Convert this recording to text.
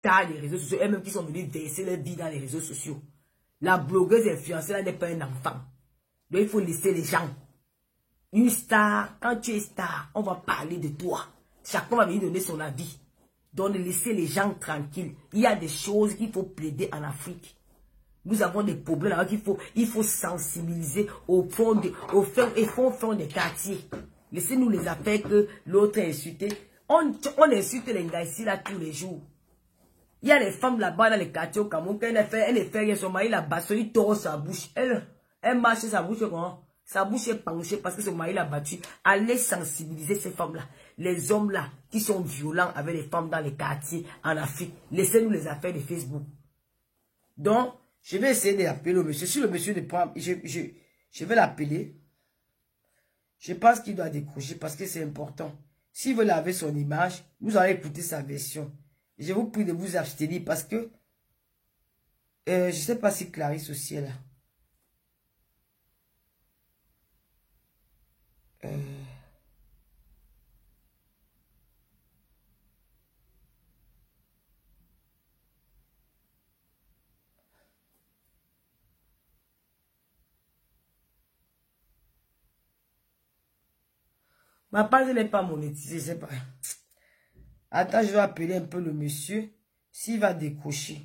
stars des réseaux sociaux, elles-mêmes qui sont venues verser leur vie dans les réseaux sociaux. La blogueuse influenceuse n'est pas un enfant. Donc il faut laisser les gens. Une star, quand tu es star, on va parler de toi. Chacun va venir donner son avis. Donc laisser les gens tranquilles. Il y a des choses qu'il faut plaider en Afrique. Nous avons des problèmes alors qu'il faut, il faut sensibiliser au fond, de, au fond, et fond, fond des quartiers. Laissez-nous les affaires que l'autre a insulté. On, on insulte les gars ici là tous les jours. Il y a des femmes là-bas dans les quartiers au Cameroun, fait, elle fait rien, son mari la battu, il tord sa bouche. Elle, elle marche sa bouche Sa bouche est penchée parce que son mari l'a battu. Allez sensibiliser ces femmes-là. Les hommes-là qui sont violents avec les femmes dans les quartiers en Afrique. Laissez-nous les affaires de Facebook. Donc, je vais essayer de l'appeler au monsieur. Si le monsieur ne prend, je, je, je vais l'appeler. Je pense qu'il doit décrocher parce que c'est important. S'il veut laver son image, nous allons écouter sa version. Je vous prie de vous abstenir parce que euh, je ne sais pas si Clarisse aussi est là. Euh, Ma page n'est pas monétisée, c'est pas. Attends, je vais appeler un peu le monsieur. S'il va décrocher.